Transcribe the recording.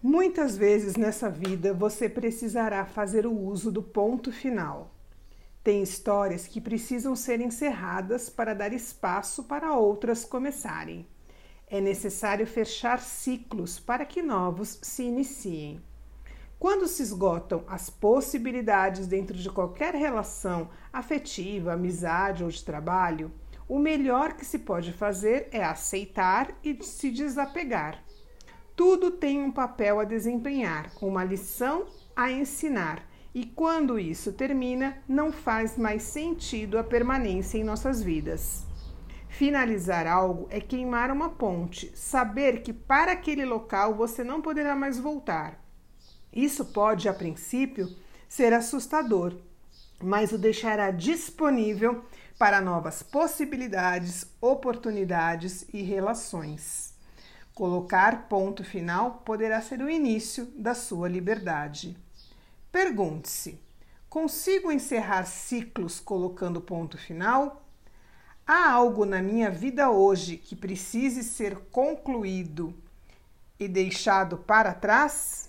Muitas vezes nessa vida você precisará fazer o uso do ponto final. Tem histórias que precisam ser encerradas para dar espaço para outras começarem. É necessário fechar ciclos para que novos se iniciem. Quando se esgotam as possibilidades dentro de qualquer relação afetiva, amizade ou de trabalho, o melhor que se pode fazer é aceitar e se desapegar tudo tem um papel a desempenhar, uma lição a ensinar, e quando isso termina, não faz mais sentido a permanência em nossas vidas. Finalizar algo é queimar uma ponte, saber que para aquele local você não poderá mais voltar. Isso pode, a princípio, ser assustador, mas o deixará disponível para novas possibilidades, oportunidades e relações. Colocar ponto final poderá ser o início da sua liberdade. Pergunte-se: consigo encerrar ciclos colocando ponto final? Há algo na minha vida hoje que precise ser concluído e deixado para trás?